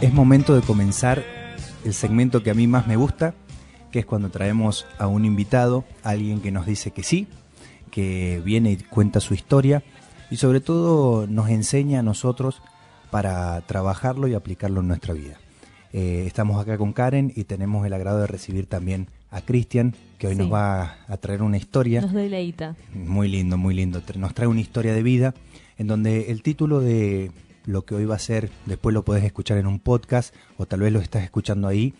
es momento de comenzar el segmento que a mí más me gusta, que es cuando traemos a un invitado, alguien que nos dice que sí, que viene y cuenta su historia y sobre todo nos enseña a nosotros para trabajarlo y aplicarlo en nuestra vida. Eh, estamos acá con Karen y tenemos el agrado de recibir también a Cristian, que hoy Sí. nos va a traer una historia. Nos deleita. Muy lindo, muy lindo. Nos trae una historia de vida en donde el título de lo que hoy va a ser, después lo podés escuchar en un podcast o tal vez lo estás escuchando ahí,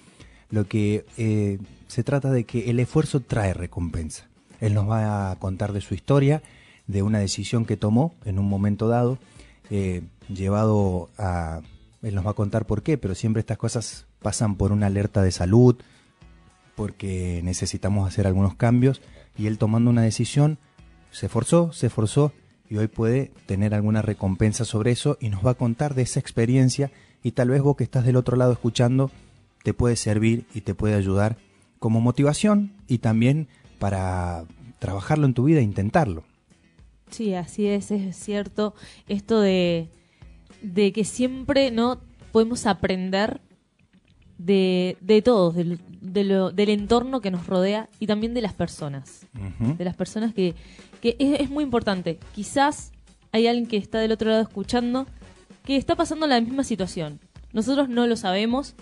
lo que eh, se trata de que el esfuerzo trae recompensa. Él nos va a contar de su historia, de una decisión que tomó en un momento dado, eh, llevado a... Él nos va a contar por qué, pero siempre estas cosas pasan por una alerta de salud, porque necesitamos hacer algunos cambios y él tomando una decisión se esforzó, se esforzó y hoy puede tener alguna recompensa sobre eso y nos va a contar de esa experiencia y tal vez vos que estás del otro lado escuchando te puede servir y te puede ayudar como motivación y también para trabajarlo en tu vida e intentarlo. Sí, así es, es cierto. Esto de, de que siempre no podemos aprender de, de todos, del, de lo- del entorno que nos rodea y también de las personas. De las personas que, que es, es muy importante. Quizás hay alguien que está del otro lado escuchando que está pasando la misma situación. Nosotros no lo sabemos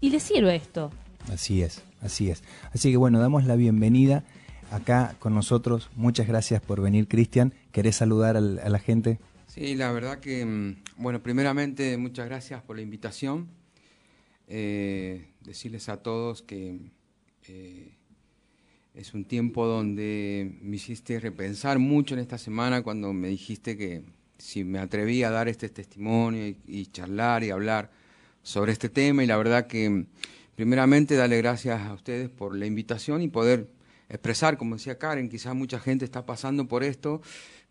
y le sirve esto. Así es, así es. Así que bueno, damos la bienvenida acá con nosotros. Muchas gracias por venir, Cristian. ¿Querés saludar al- a la gente? Sí, la verdad que, mm, bueno, primeramente muchas gracias por la invitación. Eh, decirles a todos que eh, es un tiempo donde me hiciste repensar mucho en esta semana cuando me dijiste que si me atrevía a dar este testimonio y, charlar y hablar sobre este tema. Y la verdad que primeramente darle gracias a ustedes por la invitación y poder expresar, como decía Karen, quizás mucha gente está pasando por esto,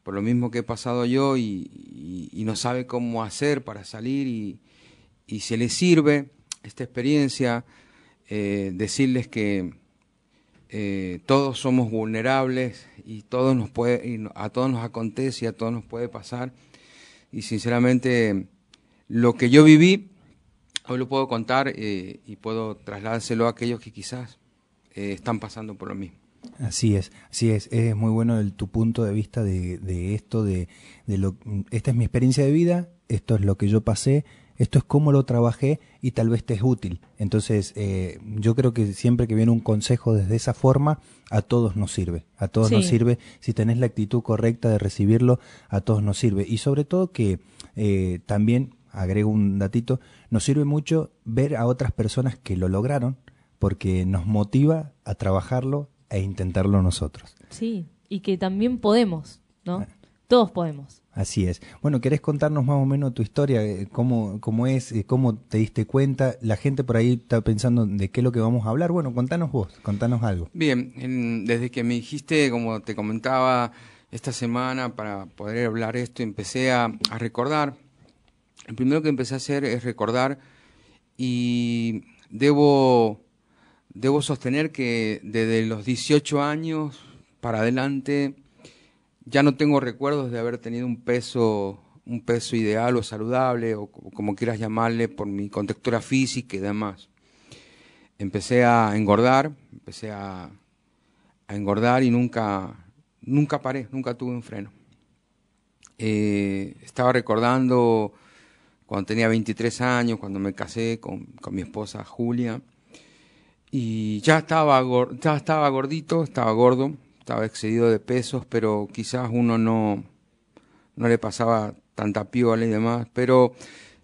por lo mismo que he pasado yo y, no sabe cómo hacer para salir y, y si les sirve esta experiencia, eh, decirles que eh, todos somos vulnerables y a todos nos acontece y a todos nos puede pasar. Y sinceramente, lo que yo viví, hoy lo puedo contar eh, y puedo trasladárselo a aquellos que quizás eh, están pasando por lo mismo. Así es, así es. Es muy bueno el, tu punto de vista de, de esto, de, de lo, esta es mi experiencia de vida, esto es lo que yo pasé, esto es cómo lo trabajé y tal vez te es útil. Entonces, eh, yo creo que siempre que viene un consejo desde esa forma, a todos nos sirve. A todos nos sirve. Si tenés la actitud correcta de recibirlo, a todos nos sirve. Y sobre todo que eh, también, agrego un datito, nos sirve mucho ver a otras personas que lo lograron, porque nos motiva a trabajarlo e intentarlo nosotros. Sí, y que también podemos, ¿no? Ah. Todos podemos. Así es. Bueno, ¿querés contarnos más o menos tu historia? Eh, ¿Cómo, cómo es? Eh, ¿Cómo te diste cuenta? La gente por ahí está pensando de qué es lo que vamos a hablar. Bueno, contanos vos, contanos algo. Bien, en- desde que me dijiste, como te comentaba, esta semana para poder hablar esto, empecé a, recordar. El primero que empecé a hacer es recordar y debo, debo sostener que desde los 18 años para adelante ya no tengo recuerdos de haber tenido un peso un peso ideal o saludable o co- como quieras llamarle por mi contextura física y demás empecé a engordar, empecé a, engordar y nunca, nunca paré, nunca tuve un freno. Eh, estaba recordando cuando tenía 23 años, cuando me casé con, con mi esposa Julia, y ya estaba, ya estaba gordito, estaba gordo, estaba excedido de pesos, pero quizás uno no, no le pasaba tanta piola y demás, pero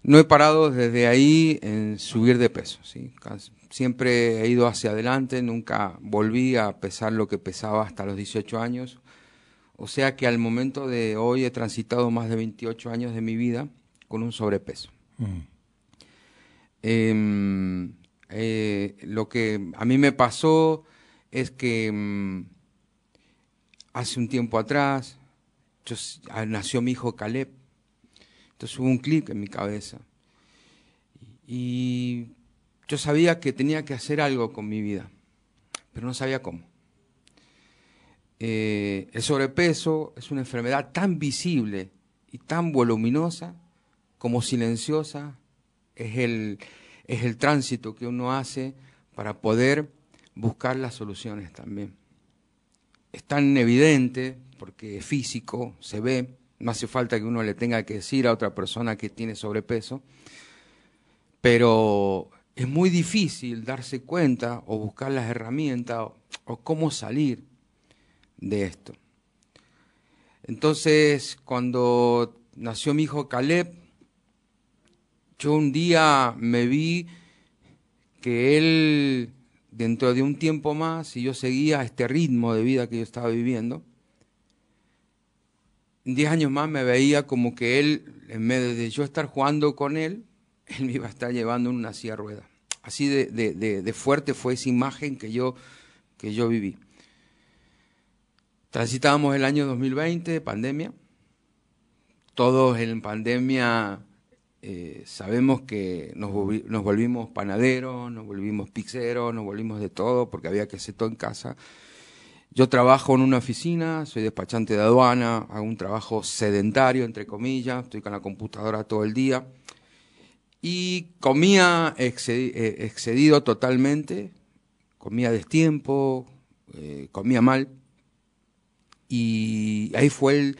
no he parado desde ahí en subir de peso, Siempre he ido hacia adelante, nunca volví a pesar lo que pesaba hasta los 18 años. O sea que al momento de hoy he transitado más de 28 años de mi vida con un sobrepeso. Mm. Em, eh, lo que a mí me pasó es que mm, hace un tiempo atrás ah, nació mi hijo Caleb. Entonces hubo un clic en mi cabeza. Y yo sabía que tenía que hacer algo con mi vida, pero no sabía cómo. Eh, el sobrepeso es una enfermedad tan visible y tan voluminosa como silenciosa es el, es el tránsito que uno hace para poder buscar las soluciones también. Es tan evidente, porque es físico, se ve, no hace falta que uno le tenga que decir a otra persona que tiene sobrepeso, pero es muy difícil darse cuenta o buscar las herramientas o, cómo salir de esto. Entonces, cuando nació mi hijo Caleb, yo un día me vi que él, dentro de un tiempo más, si yo seguía este ritmo de vida que yo estaba viviendo, en diez años más me veía como que él, en vez de yo estar jugando con él, él me iba a estar llevando en una silla rueda. Así de, de, fuerte fue esa imagen que yo, que yo viví. Transitábamos el año 2020, pandemia. Todos en pandemia eh, sabemos que nos, volvimos panaderos, nos volvimos pizzeros, nos volvimos de todo porque había que hacer todo en casa. Yo trabajo en una oficina, soy despachante de aduana, hago un trabajo sedentario, entre comillas, estoy con la computadora todo el día y comía eh, excedido totalmente, comía destiempo, eh, comía mal, y ahí fue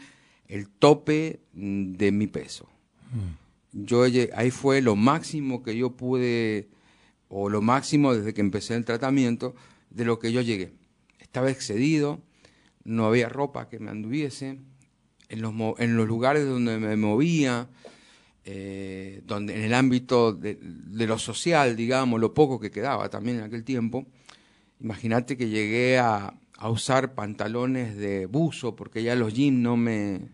el, tope de mi peso. Mm. Yo ahí fue lo máximo que yo pude, o lo máximo desde que empecé el tratamiento, de lo que yo llegué. Estaba excedido, no había ropa que me anduviese, en los, en los lugares donde me movía, eh, donde en el ámbito de, lo social, digamos, lo poco que quedaba también en aquel tiempo, imagínate que llegué a, usar pantalones de buzo, porque ya los jeans no me...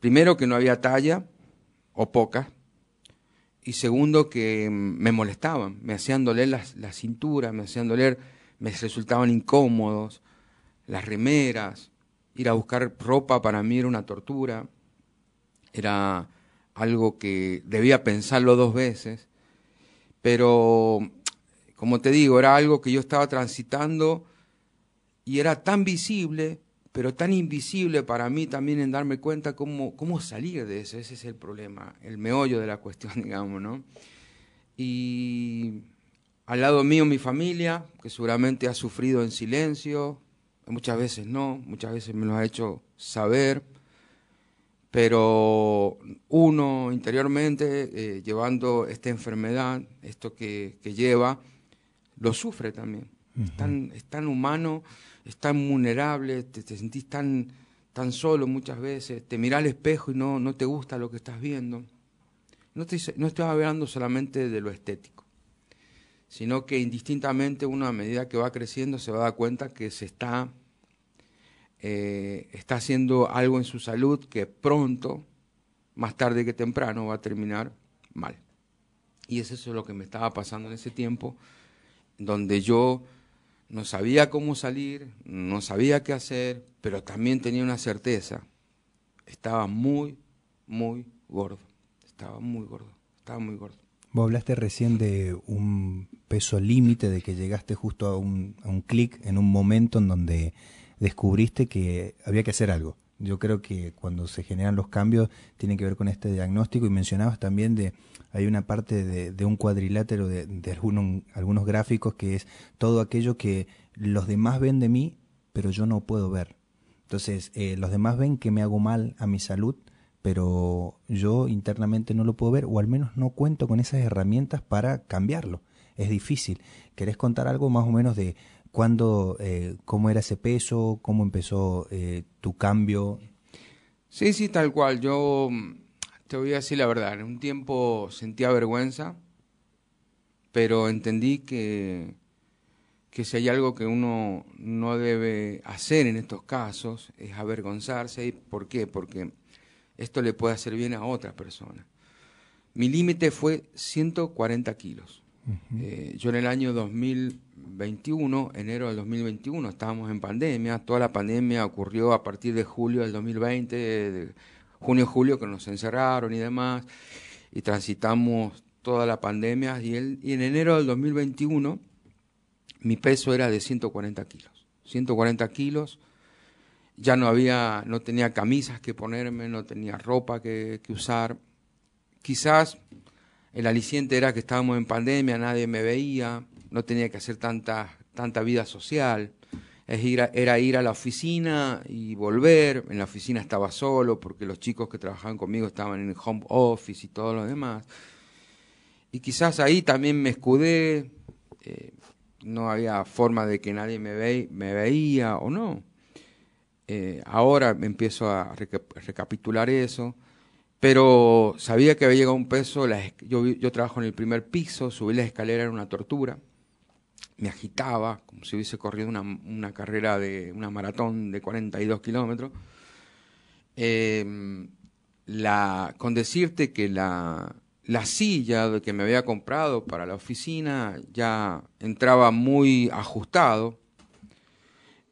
Primero que no había talla, o poca, y segundo que me molestaban, me hacían doler las, la cintura, me hacían doler, me resultaban incómodos, las remeras, ir a buscar ropa para mí era una tortura, era algo que debía pensarlo dos veces, pero como te digo, era algo que yo estaba transitando y era tan visible, pero tan invisible para mí también en darme cuenta cómo, cómo salir de eso, ese es el problema, el meollo de la cuestión, digamos, ¿no? Y al lado mío mi familia, que seguramente ha sufrido en silencio, muchas veces no, muchas veces me lo ha hecho saber, pero uno interiormente, eh, llevando esta enfermedad, esto que, lleva, lo sufre también. es, tan, humano, es tan vulnerable, te, sentís tan, tan solo muchas veces, te mirás al espejo y no, no te gusta lo que estás viendo. No estoy, no estoy hablando solamente de lo estético, sino que indistintamente uno a medida que va creciendo se va a dar cuenta que se está eh, está haciendo algo en su salud que pronto, más tarde que temprano, va a terminar mal. Y eso es lo que me estaba pasando en ese tiempo, donde yo no sabía cómo salir, no sabía qué hacer, pero también tenía una certeza. Estaba muy, muy gordo. Estaba muy gordo. Estaba muy gordo. Vos hablaste recién de un peso límite, de que llegaste justo a un, a un clic en un momento en donde descubriste que había que hacer algo. Yo creo que cuando se generan los cambios tiene que ver con este diagnóstico y mencionabas también de hay una parte de, un cuadrilátero de, algunos gráficos que es todo aquello que los demás ven de mí, pero yo no puedo ver. Entonces, eh, los demás ven que me hago mal a mi salud, pero yo internamente no lo puedo ver o al menos no cuento con esas herramientas para cambiarlo. Es difícil. ¿Querés contar algo más o menos de ¿Cuándo, eh, cómo era ese peso? ¿Cómo empezó eh, tu cambio? Sí, sí, tal cual. Yo mm, te voy a decir la verdad. En un tiempo sentía vergüenza, pero entendí que, que si hay algo que uno no debe hacer en estos casos es avergonzarse. ¿Por qué? Porque esto le puede hacer bien a otra persona. Mi límite fue 140 kilos. Eh, yo en el año 2021, enero del 2021, estábamos en pandemia. Toda la pandemia ocurrió a partir de julio del 2020, de junio, julio, que nos encerraron y demás. Y transitamos toda la pandemia. Y, y en enero del 2021, mi peso era de 140 kilos. 140 kilos. Ya no había, no tenía camisas que ponerme, no tenía ropa que, que usar. Quizás el aliciente era que estábamos en pandemia, nadie me veía, no tenía que hacer tanta, tanta vida social. Es ir era ir a la oficina y volver. En la oficina estaba solo porque los chicos que trabajaban conmigo estaban en el home office y todo lo demás. Y quizás ahí también me escudé, eh, no había forma de que nadie me, ve, me veía o no. Eh, ahora me empiezo a recapitular eso, pero sabía que había llegado un peso, yo, yo trabajo en el primer piso, subir la escalera era una tortura, me agitaba como si hubiese corrido una, una carrera de una maratón de 42 kilómetros. Eh, con decirte que la, la silla que me había comprado para la oficina ya entraba muy ajustado.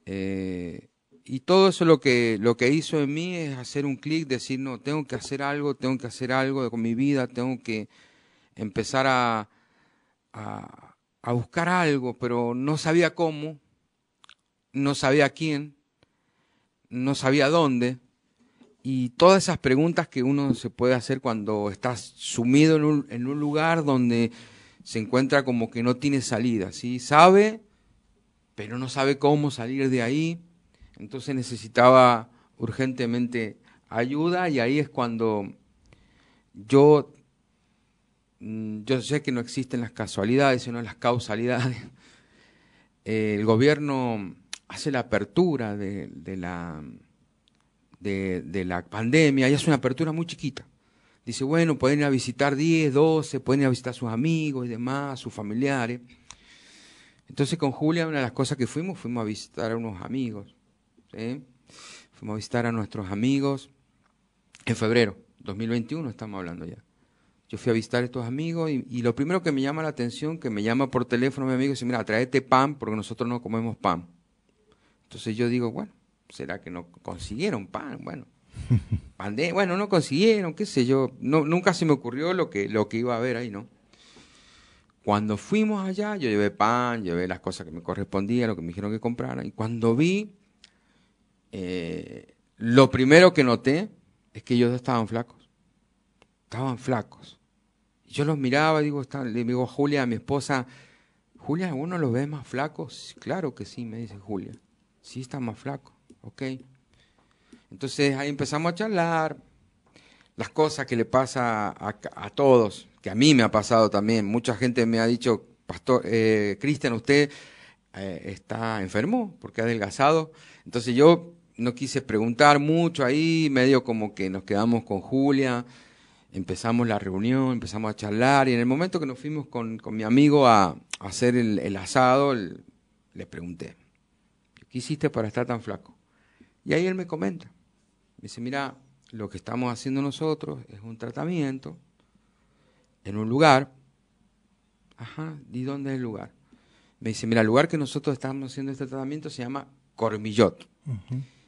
Eh, y todo eso lo que, lo que hizo en mí es hacer un clic, decir, no, tengo que hacer algo, tengo que hacer algo con mi vida, tengo que empezar a, a buscar algo, pero no sabía cómo, no sabía quién, no sabía dónde y todas esas preguntas que uno se puede hacer cuando estás sumido en un, en un lugar donde se encuentra como que no tiene salida, ¿sí? Sabe, pero no sabe cómo salir de ahí, entonces necesitaba urgentemente ayuda y ahí es cuando yo, yo sé que no existen las casualidades, sino las causalidades. El gobierno hace la apertura de, la de, la pandemia y es una apertura muy chiquita. Dice, bueno, pueden ir a visitar 10, 12, pueden ir a visitar a sus amigos y demás, sus familiares. Entonces con Julia una de las cosas que fuimos, fuimos a visitar a unos amigos. Fuimos a visitar a nuestros amigos en febrero, 2021 estamos hablando ya. Yo fui a visitar a estos amigos y, y, lo primero que me llama la atención, que me llama por teléfono mi amigo y dice, mira, tráete pan porque nosotros no comemos pan. Entonces yo digo, bueno, ¿Será que no consiguieron pan? Bueno, bueno, no consiguieron, qué sé yo. No, nunca se me ocurrió lo que, lo que iba a haber ahí, ¿no? Cuando fuimos allá, yo llevé pan, llevé las cosas que me correspondían, lo que me dijeron que comprara. Y cuando vi, eh, lo primero que noté es que ellos estaban flacos. Estaban flacos. Yo los miraba, digo, le digo a Julia, a mi esposa, Julia, ¿uno los ve más flacos? Claro que sí, me dice Julia. Sí, está más flaco. ¿ok? Entonces ahí empezamos a charlar, las cosas que le pasa a, todos, que a mí me ha pasado también. Mucha gente me ha dicho, Pastor, eh, Cristian, usted eh, está enfermo porque ha adelgazado. Entonces yo no quise preguntar mucho ahí, medio como que nos quedamos con Julia, empezamos la reunión, empezamos a charlar y en el momento que nos fuimos con, mi amigo a, hacer el, asado, le pregunté, ¿qué hiciste para estar tan flaco? Y ahí él me comenta, me dice, mira, lo que estamos haciendo nosotros es un tratamiento en un lugar. Ajá, ¿y dónde es el lugar? Me dice, mira, el lugar que nosotros estamos haciendo este tratamiento se llama Cormillot.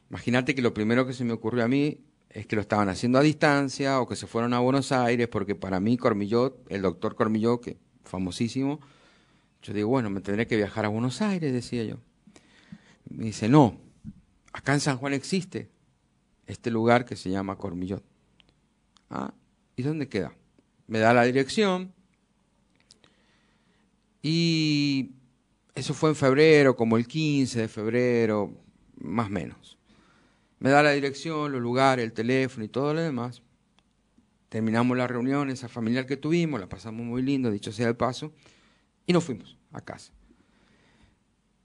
Imagínate que lo primero que se me ocurrió a mí es que lo estaban haciendo a distancia o que se fueron a Buenos Aires, porque para mí Cormillot, el doctor Cormillot, que famosísimo, yo digo, bueno, me tendré que viajar a Buenos Aires, decía yo. Me dice, no, Acá en San Juan existe este lugar que se llama Cormillot. Ah, ¿y dónde queda? Me da la dirección. Y eso fue en febrero, como el 15 de febrero, más o menos. Me da la dirección, los lugares, el teléfono y todo lo demás. Terminamos la reunión, esa familiar que tuvimos, la pasamos muy lindo, dicho sea el paso, y nos fuimos a casa.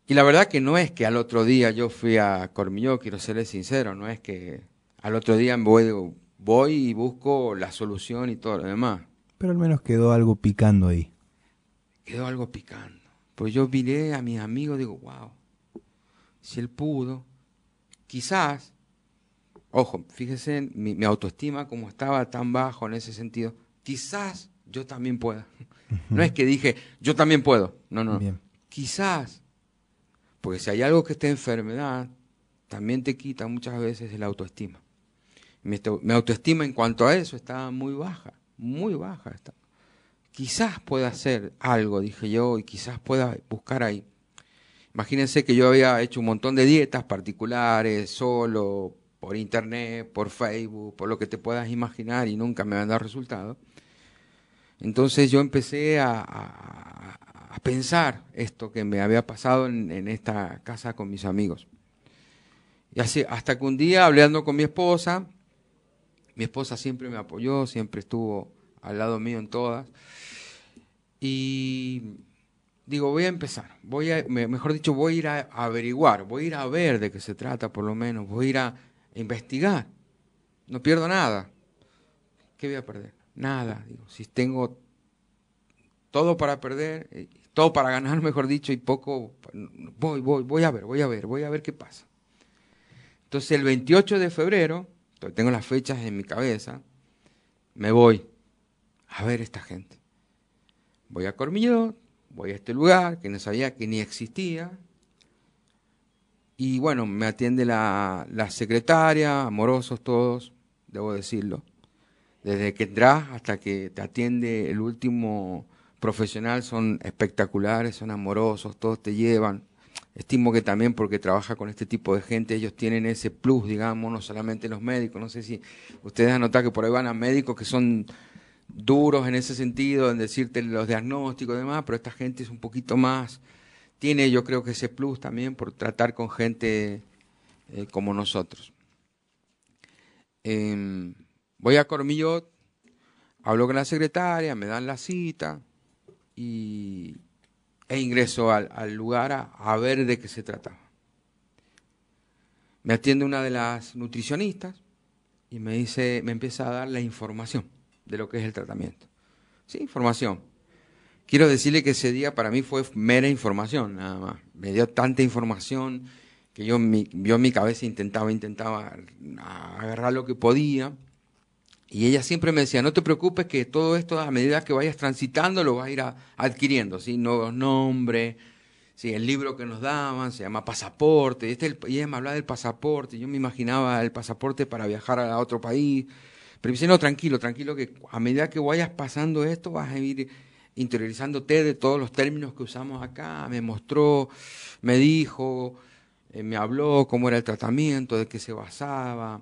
Y la verdad que no es que al otro día yo fui a Cormilló, quiero serles sincero, no es que al otro día voy, voy y busco la solución y todo lo demás. Pero al menos quedó algo picando ahí. Quedó algo picando. Pues yo miré a mis amigos digo, wow, si él pudo, quizás, ojo, fíjese mi, mi autoestima como estaba tan bajo en ese sentido, quizás yo también pueda. No es que dije, yo también puedo, no, no, quizás porque si hay algo que esté enfermedad, también te quita muchas veces la autoestima. Mi, autoestima en cuanto a eso está muy baja, muy baja está. Quizás pueda hacer algo, dije yo, y quizás pueda buscar ahí. Imagínense que yo había hecho un montón de dietas particulares, solo, por internet, por Facebook, por lo que te puedas imaginar, y nunca me han dado resultado. Entonces yo empecé a, a, pensar esto que me había pasado en, esta casa con mis amigos. Y así, hasta que un día, hablando con mi esposa, mi esposa siempre me apoyó, siempre estuvo al lado mío en todas. Y digo, voy a empezar, voy a, mejor dicho, voy a ir a averiguar, voy a a ver de qué se trata por lo menos, voy a a investigar. No pierdo nada. ¿Qué voy a perder? Nada. Digo, si tengo todo para perder, eh, todo para ganar, mejor dicho, y poco, voy, voy, voy a ver, voy a ver, voy a ver qué pasa. Entonces el 28 de febrero, tengo las fechas en mi cabeza, me voy a ver esta gente. Voy a Cormillot, voy a este lugar que no sabía que ni existía. Y bueno, me atiende la, la secretaria, amorosos todos, debo decirlo. Desde que entras hasta que te atiende el último profesional son espectaculares, son amorosos, todos te llevan. Estimo que también porque trabaja con este tipo de gente, ellos tienen ese plus, digamos, no solamente los médicos. No sé si ustedes han notado que por ahí van a médicos que son duros en ese sentido, en decirte los diagnósticos y demás, pero esta gente es un poquito más, tiene yo creo que ese plus también por tratar con gente eh, como nosotros. Em, voy a Cormillot, hablo con la secretaria, me dan la cita y, e ingreso al, lugar a, a, ver de qué se trataba. Me atiende una de las nutricionistas y me dice, me empieza a dar la información de lo que es el tratamiento. Sí, información. Quiero decirle que ese día para mí fue mera información, nada más. Me dio tanta información que yo, yo en mi cabeza intentaba, intentaba agarrar lo que podía. Y ella siempre me decía, no te preocupes que todo esto a medida que vayas transitando lo vas a ir adquiriendo, ¿sí? Nuevos nombres, ¿sí? el libro que nos daban se llama pasaporte, este, y ella me hablaba del pasaporte, yo me imaginaba el pasaporte para viajar a otro país, pero me dice, no, tranquilo, tranquilo, que a medida que vayas pasando esto vas a ir interiorizándote de todos los términos que usamos acá. Me mostró, me dijo, eh, me habló cómo era el tratamiento, de qué se basaba.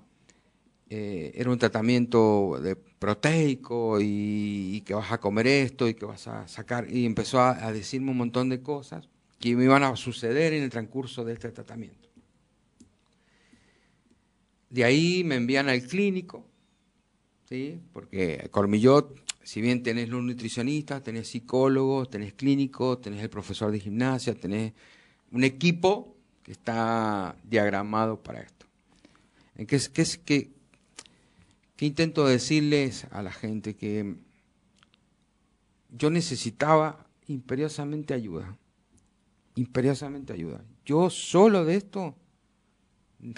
Eh, era un tratamiento de proteico y, que vas a comer esto y que vas a sacar. Y empezó a, decirme un montón de cosas que me iban a suceder en el transcurso de este tratamiento. De ahí me envían al clínico ¿sí? Porque Cormillot, si bien tenés los nutricionistas, tenés psicólogos, tenés clínicos, tenés el profesor de gimnasia, tenés un equipo que está diagramado para esto. ¿Qué, qué, qué, qué intento decirles a la gente? Que yo necesitaba imperiosamente ayuda, imperiosamente ayuda. Yo solo de esto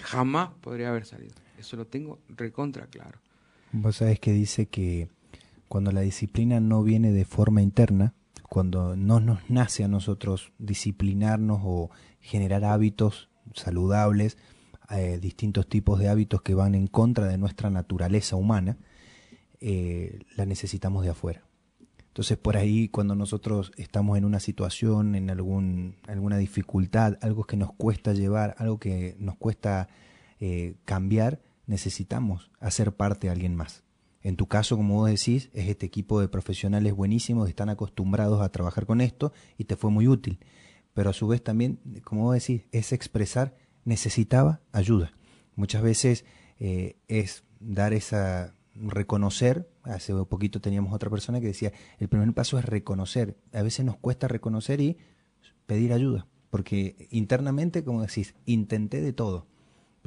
jamás podría haber salido. Eso lo tengo recontra claro. Vos sabés que dice que cuando la disciplina no viene de forma interna, cuando no nos nace a nosotros disciplinarnos o generar hábitos saludables, eh, distintos tipos de hábitos que van en contra de nuestra naturaleza humana, eh, la necesitamos de afuera. Entonces por ahí cuando nosotros estamos en una situación, en algún, alguna dificultad, algo que nos cuesta llevar, algo que nos cuesta eh, cambiar, necesitamos hacer parte de alguien más. En tu caso, como vos decís, es este equipo de profesionales buenísimos están acostumbrados a trabajar con esto y te fue muy útil. Pero a su vez también, como vos decís, es expresar, necesitaba ayuda. Muchas veces eh, es dar esa, reconocer, hace poquito teníamos otra persona que decía, el primer paso es reconocer. A veces nos cuesta reconocer y pedir ayuda, porque internamente, como decís, intenté de todo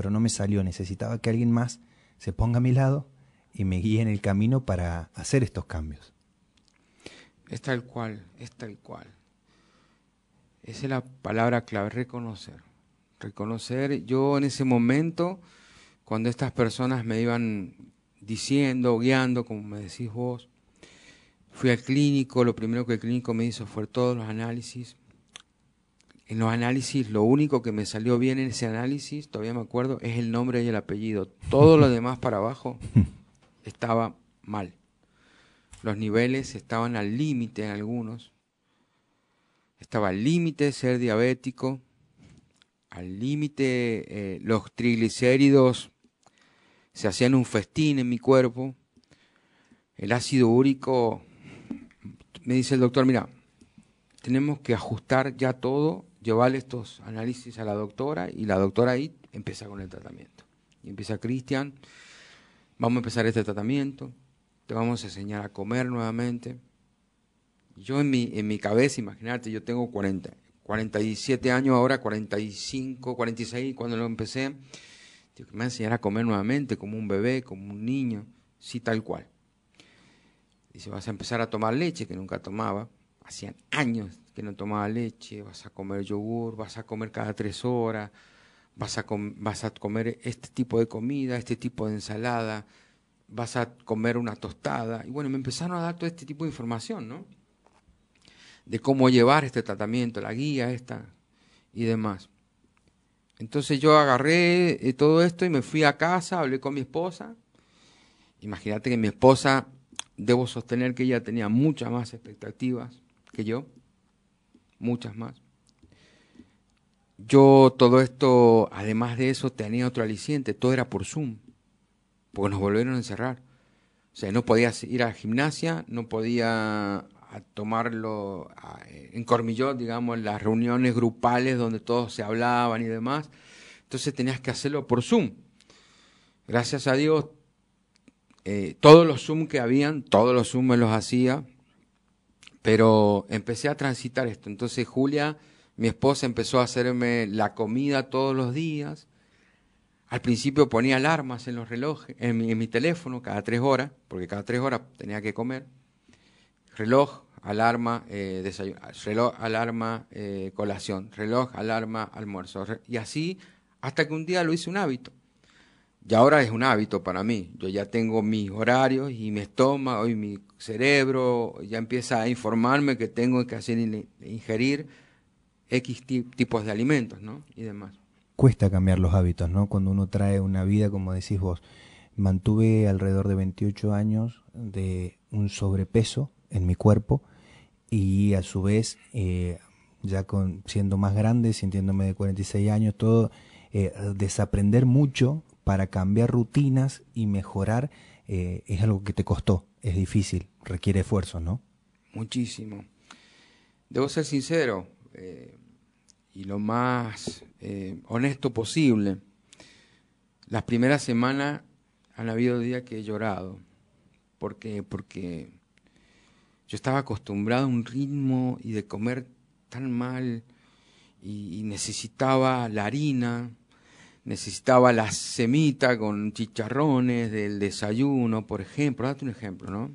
pero no me salió. Necesitaba que alguien más se ponga a mi lado y me guíe en el camino para hacer estos cambios. Es tal cual, es tal cual. Esa es la palabra clave, reconocer. Reconocer, yo en ese momento, cuando estas personas me iban diciendo, guiando, como me decís vos, fui al clínico, lo primero que el clínico me hizo fue todos los análisis, en los análisis, lo único que me salió bien en ese análisis, todavía me acuerdo, es el nombre y el apellido. Todo lo demás para abajo estaba mal. Los niveles estaban al límite en algunos. Estaba al límite de ser diabético, al límite eh, los triglicéridos se hacían un festín en mi cuerpo, el ácido úrico me dice el doctor, mira, tenemos que ajustar ya todo, llevarle estos análisis a la doctora y la doctora ahí empieza con el tratamiento. Y empieza Cristian, vamos a empezar este tratamiento, te vamos a enseñar a comer nuevamente. Yo en mi, en mi cabeza, imagínate, yo tengo 40, 47 años, ahora 45, 46 cuando lo empecé, me va a enseñar a comer nuevamente como un bebé, como un niño, sí tal cual. Dice, vas a empezar a tomar leche, que nunca tomaba, hacían años que no tomaba leche, vas a comer yogur, vas a comer cada tres horas, vas a, vas a comer este tipo de comida, este tipo de ensalada, vas a comer una tostada. Y bueno, me empezaron a dar todo este tipo de información, ¿no? De cómo llevar este tratamiento, la guía esta y demás. Entonces yo agarré eh, todo esto y me fui a casa, hablé con mi esposa. Imagínate que mi esposa, debo sostener que ella tenía muchas más expectativas que yo, muchas más. Yo todo esto, además de eso, tenía otro aliciente, todo era por Zoom, porque nos volvieron a encerrar. O sea, no podía ir a la gimnasia, no podía tomarlo en Cormillot, digamos, las reuniones grupales donde todos se hablaban y demás. Entonces tenías que hacerlo por Zoom. Gracias a Dios, eh, todos los Zoom que habían, todos los Zoom me los hacía, pero empecé a transitar esto. Entonces Julia mi esposa empezó a hacerme la comida todos los días. Al principio ponía alarmas en los relojes, en mi, teléfono, cada tres horas, porque cada tres horas tenía que comer. Reloj, alarma, eh, desayuno, reloj, alarma, eh, colación, reloj, alarma, almuerzo. Y así hasta que un día lo hice un hábito. Y ahora es un hábito para mí. Yo ya tengo mis horarios y mi estómago y mi cerebro ya empieza a informarme que tengo que hacer ingerir X tipos de alimentos, ¿no? Y demás. Cuesta cambiar los hábitos, ¿no? Cuando uno trae una vida, como decís vos, mantuve alrededor de 28 años de un sobrepeso en mi cuerpo y a su vez, eh, ya con, siendo más grande, sintiéndome de 46 años, todo, eh, desaprender mucho para cambiar rutinas y mejorar eh, es algo que te costó, es difícil, requiere esfuerzo, ¿no? Muchísimo. Debo ser sincero, y lo más eh, honesto posible. Las primeras semanas han habido días que he llorado. ¿Por Porque yo estaba acostumbrado a un ritmo y de comer tan mal y, necesitaba la harina, necesitaba la semita con chicharrones del desayuno, por ejemplo, date un ejemplo, ¿no?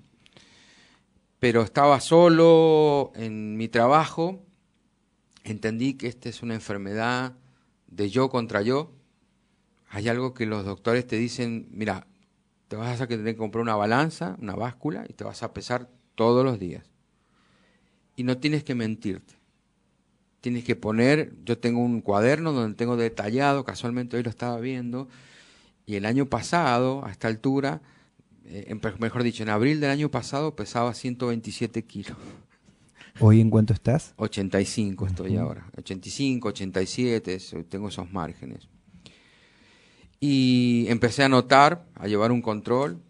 Pero estaba solo en mi trabajo entendí que esta es una enfermedad de yo contra yo. Hay algo que los doctores te dicen, mira, te vas a tener que comprar una balanza, una báscula, y te vas a pesar todos los días. Y no tienes que mentirte. Tienes que poner, yo tengo un cuaderno donde tengo detallado, casualmente hoy lo estaba viendo, y el año pasado, a esta altura, eh, mejor dicho, en abril del año pasado pesaba 127 kilos. ¿Hoy en cuánto estás? 85 estoy ahora. 85, 87, tengo esos márgenes. Y empecé a notar, a llevar un control.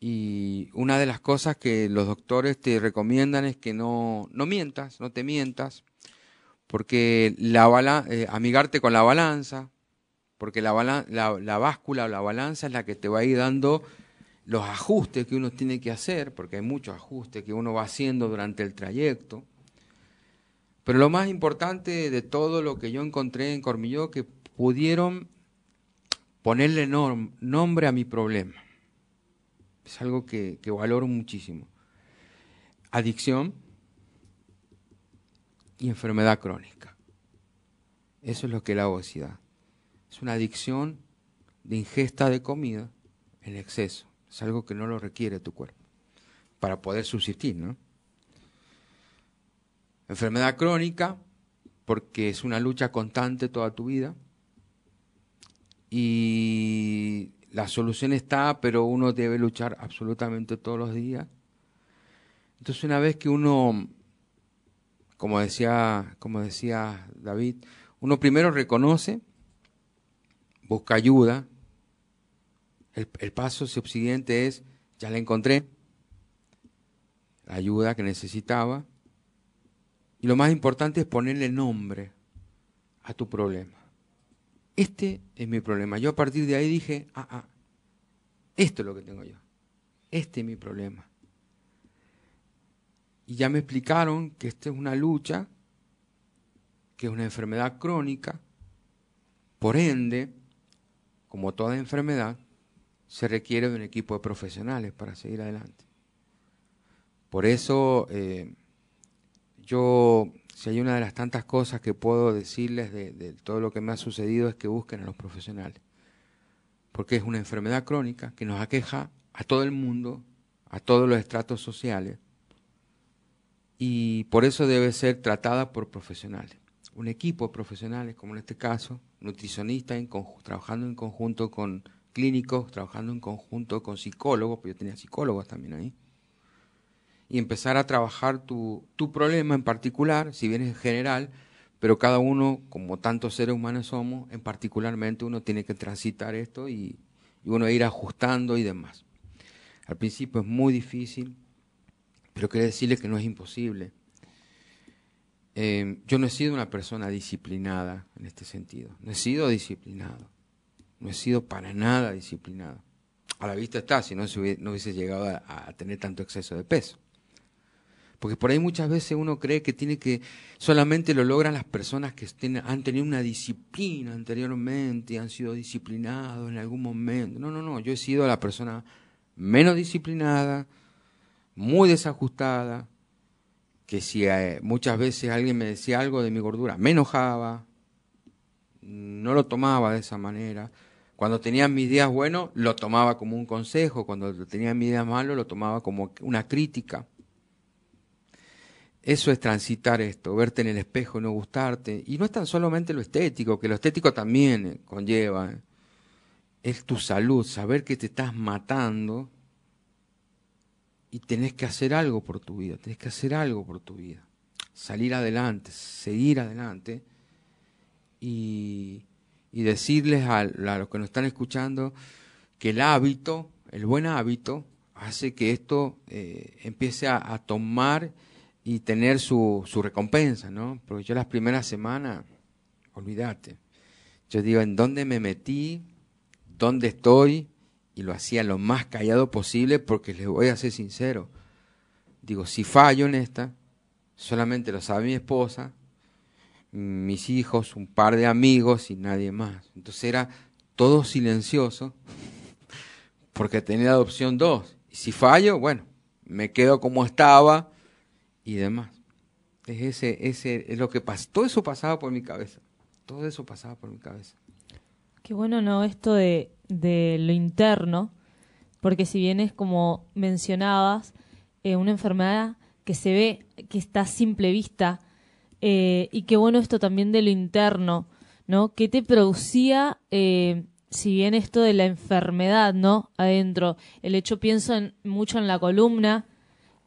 Y una de las cosas que los doctores te recomiendan es que no, no mientas, no te mientas, porque la eh, amigarte con la balanza, porque la, la, la báscula o la balanza es la que te va a ir dando los ajustes que uno tiene que hacer, porque hay muchos ajustes que uno va haciendo durante el trayecto. Pero lo más importante de todo lo que yo encontré en Cormilló, que pudieron ponerle nombre a mi problema. Es algo que, valoro muchísimo. Adicción y enfermedad crónica. Eso es lo que es la obesidad. Es una adicción de ingesta de comida en exceso. Es algo que no lo requiere tu cuerpo para poder subsistir, ¿no? Enfermedad crónica, porque es una lucha constante toda tu vida. Y la solución está, pero uno debe luchar absolutamente todos los días. Entonces, una vez que uno, como decía, como decía David, uno primero reconoce, busca ayuda, el, paso subsiguiente es, ya la encontré, la ayuda que necesitaba. Y lo más importante es ponerle nombre a tu problema. Este es mi problema. Yo a partir de ahí dije, ah, ah, esto es lo que tengo yo. Este es mi problema. Y ya me explicaron que esta es una lucha, que es una enfermedad crónica, por ende, como toda enfermedad, se requiere de un equipo de profesionales para seguir adelante. Por eso, eh, yo, si hay una de las tantas cosas que puedo decirles de, todo lo que me ha sucedido, es que busquen a los profesionales. Porque es una enfermedad crónica que nos aqueja a todo el mundo, a todos los estratos sociales, y por eso debe ser tratada por profesionales. Un equipo de profesionales, como en este caso, nutricionistas trabajando en conjunto con clínicos, trabajando en conjunto con psicólogos, porque yo tenía psicólogos también ahí, y empezar a trabajar tu, tu problema en particular, si bien es general, pero cada uno, como tantos seres humanos somos, en particularmente uno tiene que transitar esto y, uno ir ajustando y demás. Al principio es muy difícil, pero quiero decirle que no es imposible. Eh, yo no he sido una persona disciplinada en este sentido. No he sido disciplinado. No he sido para nada disciplinado. A la vista está, si no, no hubiese llegado a, tener tanto exceso de peso. Porque por ahí muchas veces uno cree que tiene que, solamente lo logran las personas que han tenido una disciplina anteriormente, han sido disciplinados en algún momento. No, no, no, yo he sido la persona menos disciplinada, muy desajustada, que si eh, muchas veces alguien me decía algo de mi gordura, me enojaba, no lo tomaba de esa manera. Cuando tenía mis días buenos, lo tomaba como un consejo, cuando tenía mis días malos, lo tomaba como una crítica. Eso es transitar esto, verte en el espejo no gustarte. Y no es tan solamente lo estético, que lo estético también eh, conlleva. Eh. Es tu salud, saber que te estás matando y tenés que hacer algo por tu vida, tenés que hacer algo por tu vida. Salir adelante, seguir adelante y, decirles a, los que nos están escuchando que el hábito, el buen hábito, hace que esto eh, empiece a, tomar y tener su, su recompensa, ¿no? Porque yo las primeras semanas, olvídate, yo digo, ¿en dónde me metí? ¿Dónde estoy? y lo hacía lo más callado posible porque les voy a ser sincero. Digo, si fallo en esta, solamente lo sabe mi esposa, mis hijos, un par de amigos y nadie más. Entonces era todo silencioso porque tenía la opción dos. Y si fallo, bueno, me quedo como estaba y demás. Es ese, ese es lo que pasa. Todo eso pasaba por mi cabeza. Todo eso pasaba por mi cabeza. Qué bueno, ¿no? Esto de, de lo interno, porque si bien es como mencionabas, eh, una enfermedad que se ve, que está a simple vista, eh, y qué bueno esto también de lo interno, ¿no? ¿Qué te producía, eh, si bien esto de la enfermedad, ¿no? Adentro, el hecho pienso en, mucho en la columna,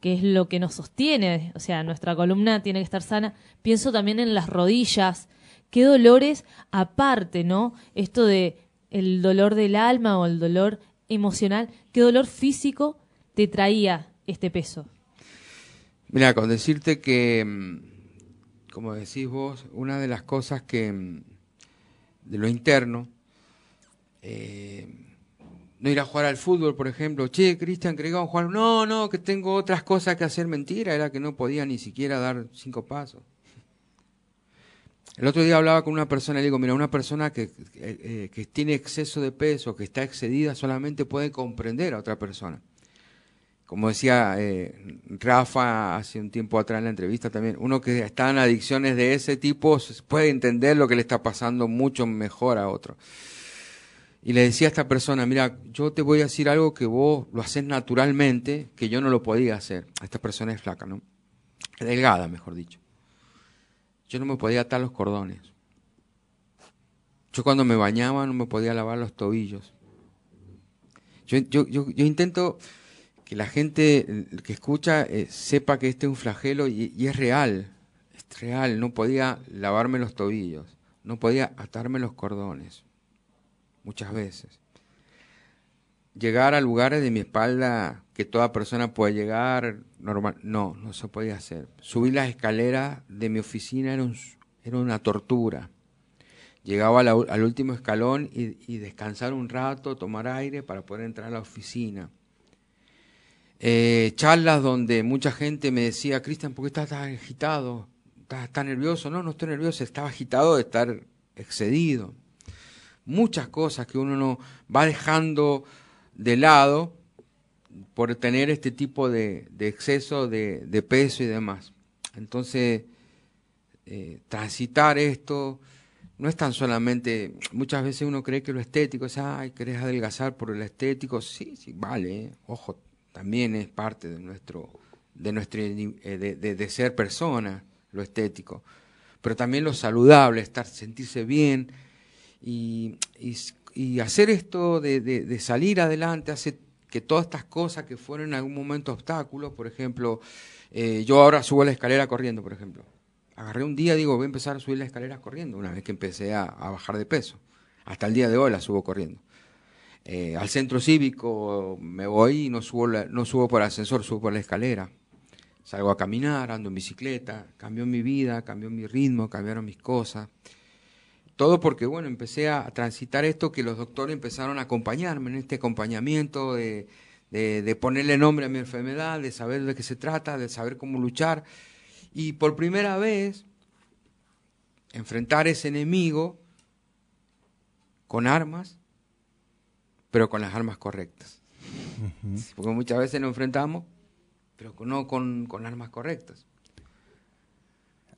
que es lo que nos sostiene, o sea, nuestra columna tiene que estar sana, pienso también en las rodillas, qué dolores aparte, ¿no? Esto de el dolor del alma o el dolor emocional, qué dolor físico te traía este peso. Mira, con decirte que, mm, como decís vos, una de las cosas que mm, de lo interno, eh, no ir a jugar al fútbol, por ejemplo, che, Cristian, que a jugar, no, no, que tengo otras cosas que hacer, mentira, era que no podía ni siquiera dar cinco pasos. El otro día hablaba con una persona y le digo, mira, una persona que, eh, que tiene exceso de peso, que está excedida, solamente puede comprender a otra persona. Como decía eh, Rafa hace un tiempo atrás en la entrevista también, uno que está en adicciones de ese tipo puede entender lo que le está pasando mucho mejor a otro. Y le decía a esta persona, mira, yo te voy a decir algo que vos lo haces naturalmente, que yo no lo podía hacer. Esta persona es flaca, ¿no? Delgada, mejor dicho yo no me podía atar los cordones. Yo cuando me bañaba no me podía lavar los tobillos. Yo, yo, yo, intento que la gente que escucha eh, sepa que este es un flagelo y, es real, es real. No podía lavarme los tobillos, no podía atarme los cordones, muchas veces. Llegar a lugares de mi espalda que toda persona puede llegar normal. No, no se podía hacer. Subir las escaleras de mi oficina era, era una tortura. Llegaba al último escalón y, descansar un rato, tomar aire para poder entrar a la oficina. Eh, charlas donde mucha gente me decía, Cristian, ¿por qué estás tan agitado? ¿Estás tan nervioso? No, no estoy nervioso, estaba agitado de estar excedido. Muchas cosas que uno no va dejando de lado por tener este tipo de, exceso de, peso y demás. Entonces, eh, transitar esto no es tan solamente, muchas veces uno cree que lo estético es, ay, querés adelgazar por el estético, sí, sí, vale, eh. ojo, también es parte de nuestro, de, nuestro, eh, de, ser persona, lo estético, pero también lo saludable, estar, sentirse bien y, hacer esto de, salir adelante hace que todas estas cosas que fueron en algún momento obstáculos, por ejemplo, eh, yo ahora subo la escalera corriendo, por ejemplo. Agarré un día, digo, voy a empezar a subir las escaleras corriendo, una vez que empecé a, bajar de peso. Hasta el día de hoy la subo corriendo. Eh, al centro cívico me voy y no subo, no subo por ascensor, subo por la escalera. Salgo a caminar, ando en bicicleta, cambió mi vida, cambió mi ritmo, cambiaron mis cosas. Todo porque, bueno, empecé a transitar esto que los doctores empezaron a acompañarme en este acompañamiento de, de, ponerle nombre a mi enfermedad, de saber de qué se trata, de saber cómo luchar. Y por primera vez, enfrentar ese enemigo con armas, pero con las armas correctas. Porque muchas veces nos enfrentamos, pero no con, con armas correctas.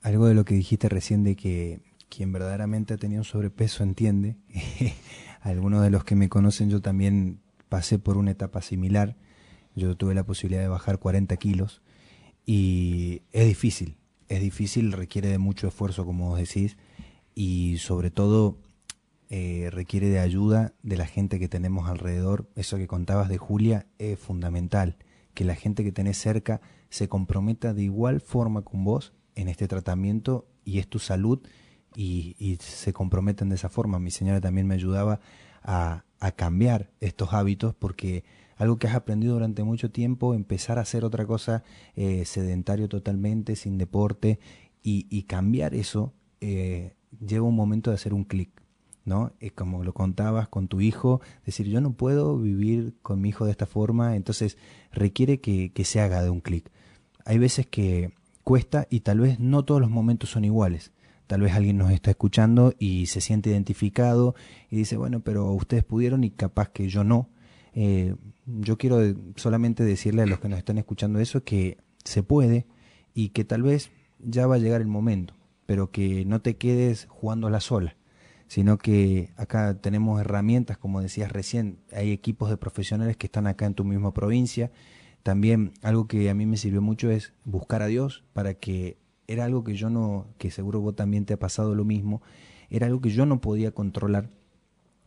Algo de lo que dijiste recién de que quien verdaderamente ha tenido sobrepeso entiende. Algunos de los que me conocen, yo también pasé por una etapa similar. Yo tuve la posibilidad de bajar 40 kilos y es difícil, es difícil, requiere de mucho esfuerzo, como vos decís, y sobre todo eh, requiere de ayuda de la gente que tenemos alrededor. Eso que contabas de Julia es fundamental, que la gente que tenés cerca se comprometa de igual forma con vos en este tratamiento y es tu salud y, se comprometen de esa forma. Mi señora también me ayudaba a, cambiar estos hábitos porque algo que has aprendido durante mucho tiempo, empezar a hacer otra cosa eh, sedentario totalmente, sin deporte, y, cambiar eso eh, lleva un momento de hacer un clic. ¿No? Es como lo contabas con tu hijo, decir, yo no puedo vivir con mi hijo de esta forma, entonces requiere que, que se haga de un clic. Hay veces que cuesta y tal vez no todos los momentos son iguales. Tal vez alguien nos está escuchando y se siente identificado y dice, bueno, pero ustedes pudieron y capaz que yo no. Eh, yo quiero solamente decirle a los que nos están escuchando eso que se puede y que tal vez ya va a llegar el momento, pero que no te quedes jugando a la sola, sino que acá tenemos herramientas, como decías recién, hay equipos de profesionales que están acá en tu misma provincia. También algo que a mí me sirvió mucho es buscar a Dios para que era algo que yo no, que seguro vos también te ha pasado lo mismo, era algo que yo no podía controlar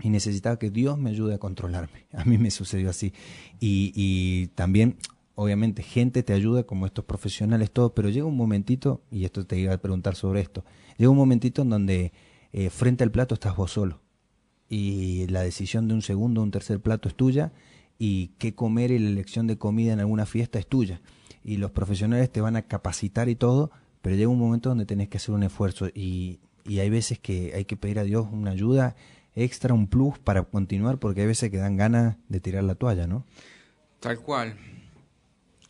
y necesitaba que Dios me ayude a controlarme. A mí me sucedió así. Y, y también, obviamente, gente te ayuda, como estos profesionales, todos, pero llega un momentito, y esto te iba a preguntar sobre esto, llega un momentito en donde eh, frente al plato estás vos solo. Y la decisión de un segundo, un tercer plato es tuya, y qué comer y la elección de comida en alguna fiesta es tuya. Y los profesionales te van a capacitar y todo, pero llega un momento donde tenés que hacer un esfuerzo y, y hay veces que hay que pedir a Dios una ayuda extra, un plus para continuar, porque hay veces que dan ganas de tirar la toalla, ¿no? Tal cual.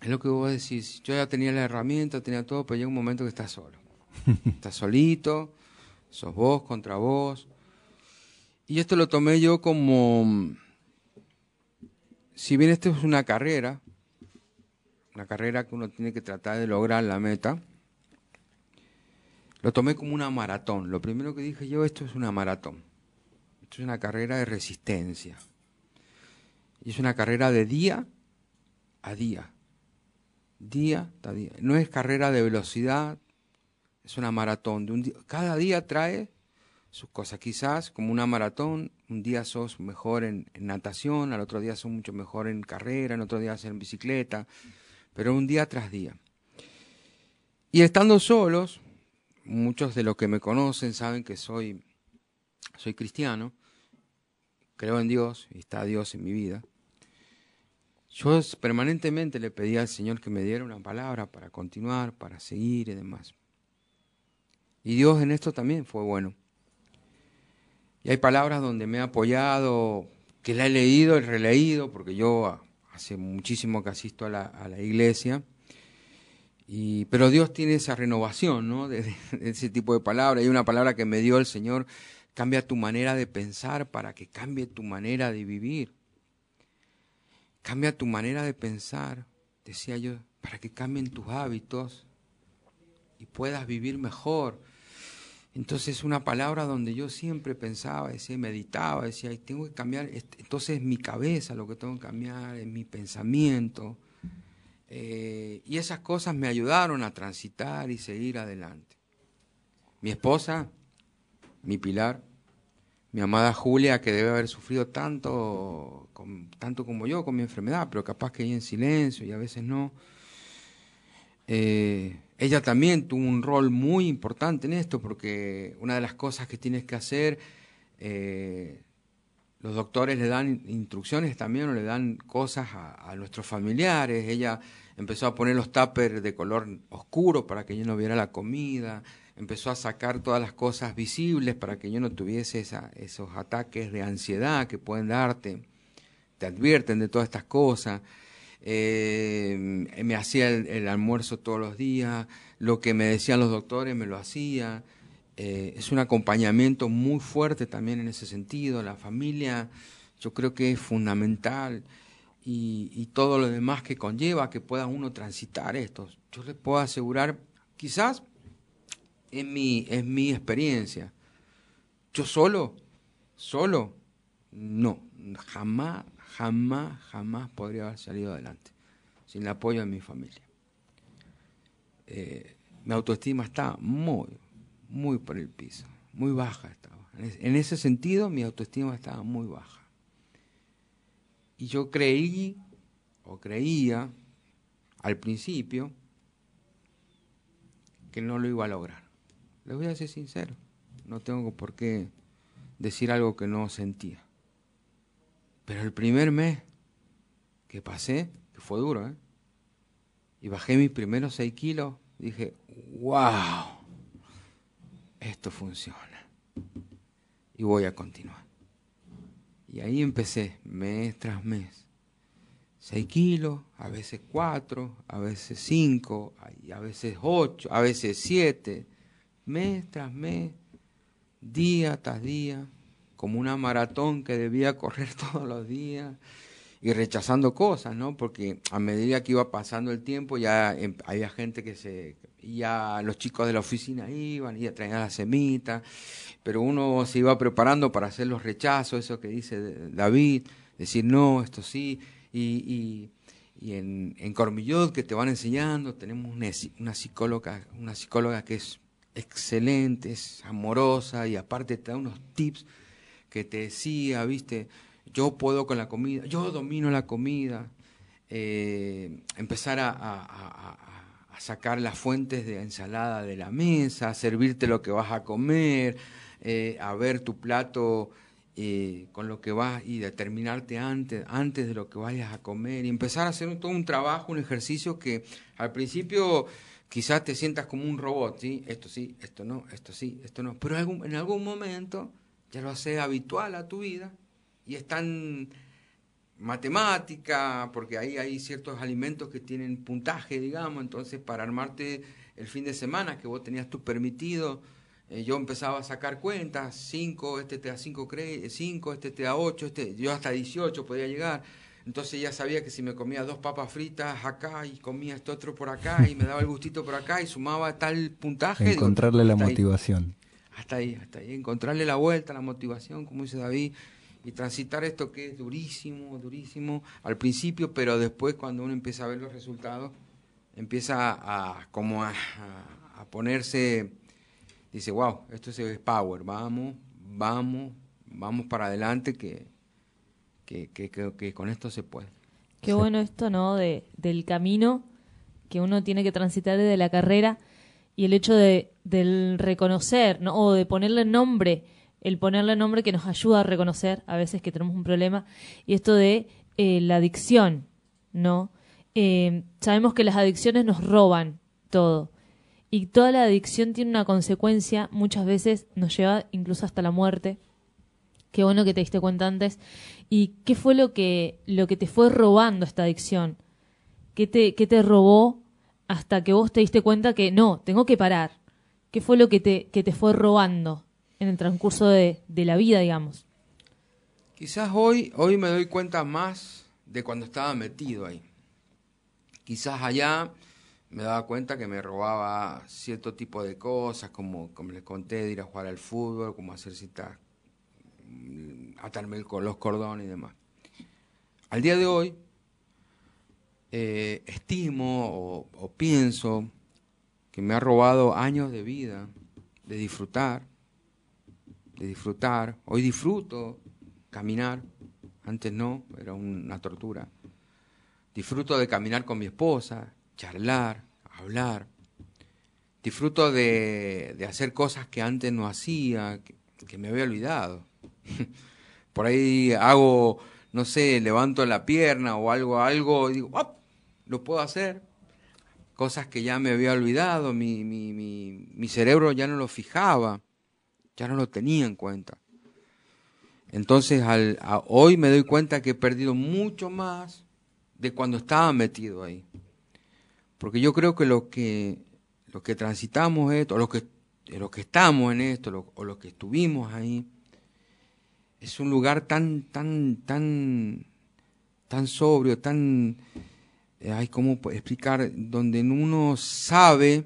Es lo que vos decís. Yo ya tenía la herramienta, tenía todo, pero llega un momento que estás solo. estás solito, sos vos contra vos. Y esto lo tomé yo como, si bien esto es una carrera, una carrera que uno tiene que tratar de lograr la meta, lo tomé como una maratón. Lo primero que dije yo, esto es una maratón. Esto es una carrera de resistencia. Y es una carrera de día a día. Día a día. No es carrera de velocidad, es una maratón. De un día. Cada día trae sus cosas. Quizás como una maratón, un día sos mejor en, natación, al otro día sos mucho mejor en carrera, en otro día en bicicleta, pero un día tras día. Y estando solos, muchos de los que me conocen saben que soy, soy cristiano, creo en Dios y está Dios en mi vida. yo permanentemente le pedía al Señor que me diera una palabra para continuar, para seguir y demás. Y Dios en esto también fue bueno. Y hay palabras donde me ha apoyado, que la he leído y releído, porque yo hace muchísimo que asisto a la, a la iglesia. Y, pero Dios tiene esa renovación, ¿no? De, de, ese tipo de palabras. Hay una palabra que me dio el Señor, cambia tu manera de pensar para que cambie tu manera de vivir. Cambia tu manera de pensar, decía yo, para que cambien tus hábitos y puedas vivir mejor. Entonces una palabra donde yo siempre pensaba, decía, meditaba, decía, tengo que cambiar, entonces es mi cabeza lo que tengo que cambiar, es mi pensamiento. Eh, y esas cosas me ayudaron a transitar y seguir adelante. Mi esposa, mi pilar, mi amada Julia, que debe haber sufrido tanto, con, tanto como yo con mi enfermedad, pero capaz que ella en silencio y a veces no. Eh, ella también tuvo un rol muy importante en esto, porque una de las cosas que tienes que hacer, eh, los doctores le dan instrucciones también o le dan cosas a, a nuestros familiares. Ella empezó a poner los tuppers de color oscuro para que yo no viera la comida empezó a sacar todas las cosas visibles para que yo no tuviese esa, esos ataques de ansiedad que pueden darte, te advierten de todas estas cosas. Eh, me hacía el, almuerzo todos los días, lo que me decían los doctores me lo hacía. Eh, es un acompañamiento muy fuerte también en ese sentido. La familia yo creo que es fundamental y, y todo lo demás que conlleva que pueda uno transitar esto. Yo les puedo asegurar, quizás es mi, es mi experiencia. Yo solo, solo, no, jamás, jamás, jamás podría haber salido adelante sin el apoyo de mi familia. Eh, mi autoestima estaba muy, muy por el piso, muy baja estaba. En ese sentido, mi autoestima estaba muy baja. Y yo creí, o creía, al principio, que no lo iba a lograr. Les voy a ser sincero, no tengo por qué decir algo que no sentía. Pero el primer mes que pasé, que fue duro, ¿eh? y bajé mis primeros seis kilos, dije, wow, esto funciona. Y voy a continuar. Y ahí empecé, mes tras mes. Seis kilos, a veces cuatro, a veces cinco, a veces ocho, a veces siete mes tras mes, día tras día, como una maratón que debía correr todos los días y rechazando cosas, ¿no? Porque a medida que iba pasando el tiempo ya em, había gente que se, ya los chicos de la oficina iban, y traían la semita, pero uno se iba preparando para hacer los rechazos, eso que dice David, decir no, esto sí, y, y, y en, en Cormillot que te van enseñando, tenemos una, una psicóloga, una psicóloga que es excelente, es amorosa y aparte te da unos tips que te decía, viste, yo puedo con la comida, yo domino la comida, eh, empezar a, sacar las fuentes de ensalada de la mesa, a servirte lo que vas a comer, eh, a ver tu plato eh, con lo que vas y determinarte antes, antes de lo que vayas a comer y empezar a hacer todo un trabajo, un ejercicio que al principio quizás te sientas como un robot, ¿sí? Esto sí, esto no, esto sí, esto no. Pero en algún momento ya lo haces habitual a tu vida y es tan matemática, porque ahí hay ciertos alimentos que tienen puntaje, digamos, entonces para armarte el fin de semana que vos tenías tú permitido, eh, yo empezaba a sacar cuentas, 5, este te da 5, 5, este te da 8, este, yo hasta 18 podía llegar entonces ya sabía que si me comía dos papas fritas acá y comía esto otro por acá y me daba el gustito por acá y sumaba tal puntaje. Encontrarle digo, la motivación. Ahí, hasta ahí, hasta ahí. Encontrarle la vuelta, la motivación, como dice David, y transitar esto que es durísimo, durísimo al principio, pero después cuando uno empieza a ver los resultados, empieza a, como a, ponerse, dice, wow, esto es power, vamos, vamos, vamos para adelante que que, que, que, que, con esto se puede. Qué bueno esto, ¿no? De, del camino que uno tiene que transitar desde la carrera y el hecho de del reconocer, ¿no? O de ponerle nombre, el ponerle nombre que nos ayuda a reconocer a veces que tenemos un problema y esto de eh, la adicción, ¿no? Eh, sabemos que las adicciones nos roban todo. Y toda la adicción tiene una consecuencia, muchas veces nos lleva incluso hasta la muerte. Qué bueno que te diste cuenta antes. ¿Y qué fue lo que, lo que te fue robando esta adicción? ¿Qué te, qué te robó hasta que vos te diste cuenta que no, tengo que parar? ¿Qué fue lo que te, que te fue robando en el transcurso de, de la vida, digamos? Quizás hoy, hoy me doy cuenta más de cuando estaba metido ahí. Quizás allá me daba cuenta que me robaba cierto tipo de cosas, como, como les conté, de ir a jugar al fútbol, como hacer citas, mm, atarme con los cordones y demás. Al día de hoy, eh, estimo o, pienso que me ha robado años de vida, de disfrutar, de disfrutar. Hoy disfruto caminar, antes no, era una tortura. Disfruto de caminar con mi esposa, charlar, hablar. Disfruto de, hacer cosas que antes no hacía, que, me había olvidado. Por ahí hago, no sé, levanto la pierna o algo, algo, y digo, lo puedo hacer. Cosas que ya me había olvidado, mi, mi, mi, cerebro ya no lo fijaba, ya no lo tenía en cuenta. Entonces, al, hoy me doy cuenta que he perdido mucho más de cuando estaba metido ahí. Porque yo creo que lo que, lo que transitamos esto, o los que, lo que estamos en esto, o los que estuvimos ahí, es un lugar tan, tan, tan, tan sobrio, tan, hay como explicar, donde uno sabe,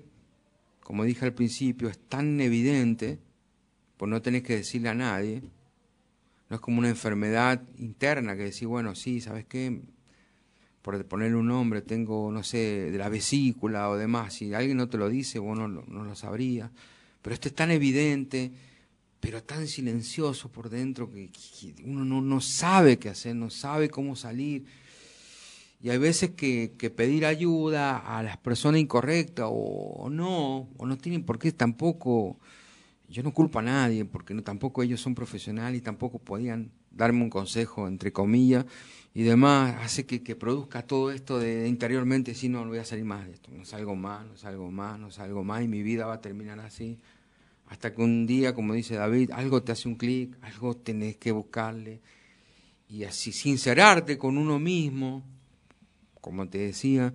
como dije al principio, es tan evidente, por no tener que decirle a nadie, no es como una enfermedad interna que decís, bueno, sí, ¿sabes qué? por ponerle un nombre, tengo, no sé, de la vesícula o demás, si alguien no te lo dice, vos no, lo sabría. Pero esto es tan evidente, pero tan silencioso por dentro que, uno no, no, sabe qué hacer, no sabe cómo salir. Y hay veces que, pedir ayuda a las personas incorrectas o, no, o no tienen por qué tampoco, yo no culpo a nadie, porque no, tampoco ellos son profesionales y tampoco podían darme un consejo, entre comillas, y demás, hace que, que produzca todo esto de, interiormente, si no, no voy a salir más de esto, no salgo más, no salgo más, no salgo más, y mi vida va a terminar así. Hasta que un día, como dice David, algo te hace un clic, algo tenés que buscarle, y así sincerarte con uno mismo, como te decía,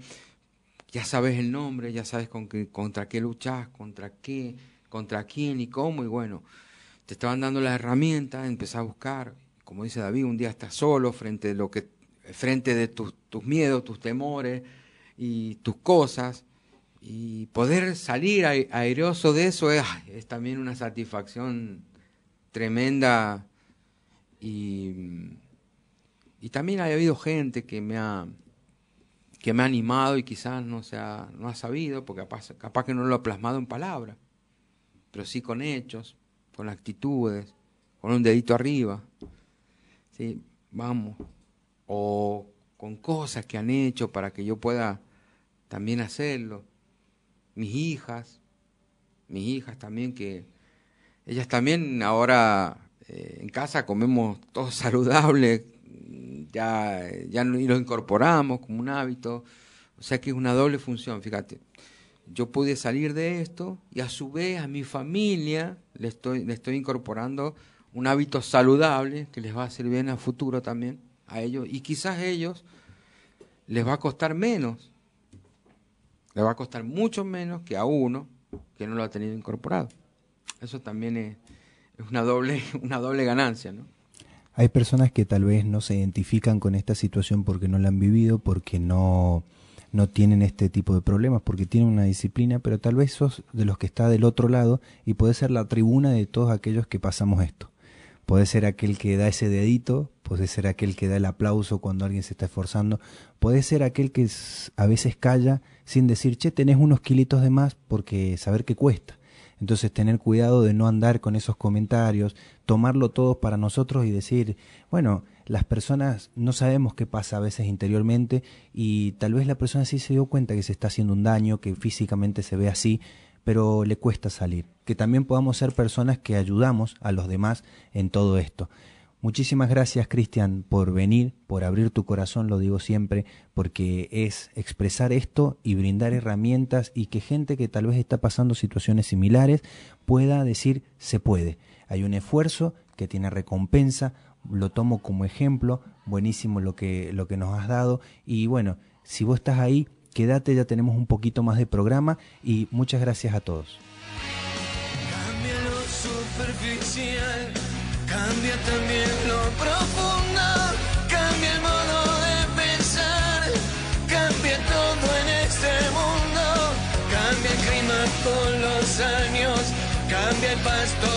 ya sabes el nombre, ya sabes con qué, contra qué luchás, contra qué, contra quién y cómo, y bueno, te estaban dando las herramientas, empezar a buscar, como dice David, un día estás solo frente de lo que frente de tus, miedos, tus temores y tus cosas y poder salir airoso de eso es, también una satisfacción tremenda y, y también ha habido gente que me ha que me ha animado y quizás no se ha, no ha sabido, porque capaz, que no lo ha plasmado en palabras, pero sí con hechos, con actitudes, con un dedito arriba. ¿sí? Vamos. O con cosas que han hecho para que yo pueda también hacerlo. Mis hijas, mis hijas también que ellas también ahora eh, en casa comemos todo saludable, ya, ya lo incorporamos como un hábito, o sea que es una doble función, fíjate. Yo pude salir de esto y a su vez a mi familia le estoy, le estoy incorporando un hábito saludable que les va a hacer bien a futuro también a ellos y quizás a ellos les va a costar menos, les va a costar mucho menos que a uno que no lo ha tenido incorporado. Eso también es, una doble una doble ganancia, ¿no? Hay personas que tal vez no se identifican con esta situación porque no la han vivido, porque no, no tienen este tipo de problemas, porque tienen una disciplina, pero tal vez sos de los que está del otro lado y puede ser la tribuna de todos aquellos que pasamos esto. Puede ser aquel que da ese dedito, puede ser aquel que da el aplauso cuando alguien se está esforzando, puede ser aquel que a veces calla sin decir, che, tenés unos kilitos de más porque saber que cuesta. Entonces tener cuidado de no andar con esos comentarios, tomarlo todo para nosotros y decir, bueno, las personas no sabemos qué pasa a veces interiormente y tal vez la persona sí se dio cuenta que se está haciendo un daño, que físicamente se ve así, pero le cuesta salir. Que también podamos ser personas que ayudamos a los demás en todo esto. Muchísimas gracias, Cristian, por venir, por abrir tu corazón, lo digo siempre, porque es expresar esto y brindar herramientas y que gente que tal vez está pasando situaciones similares pueda decir se puede. Hay un esfuerzo que tiene recompensa, lo tomo como ejemplo, buenísimo lo que, lo que nos has dado y bueno, si vos estás ahí, quédate, ya tenemos un poquito más de programa y muchas gracias a todos. Cambia también cambia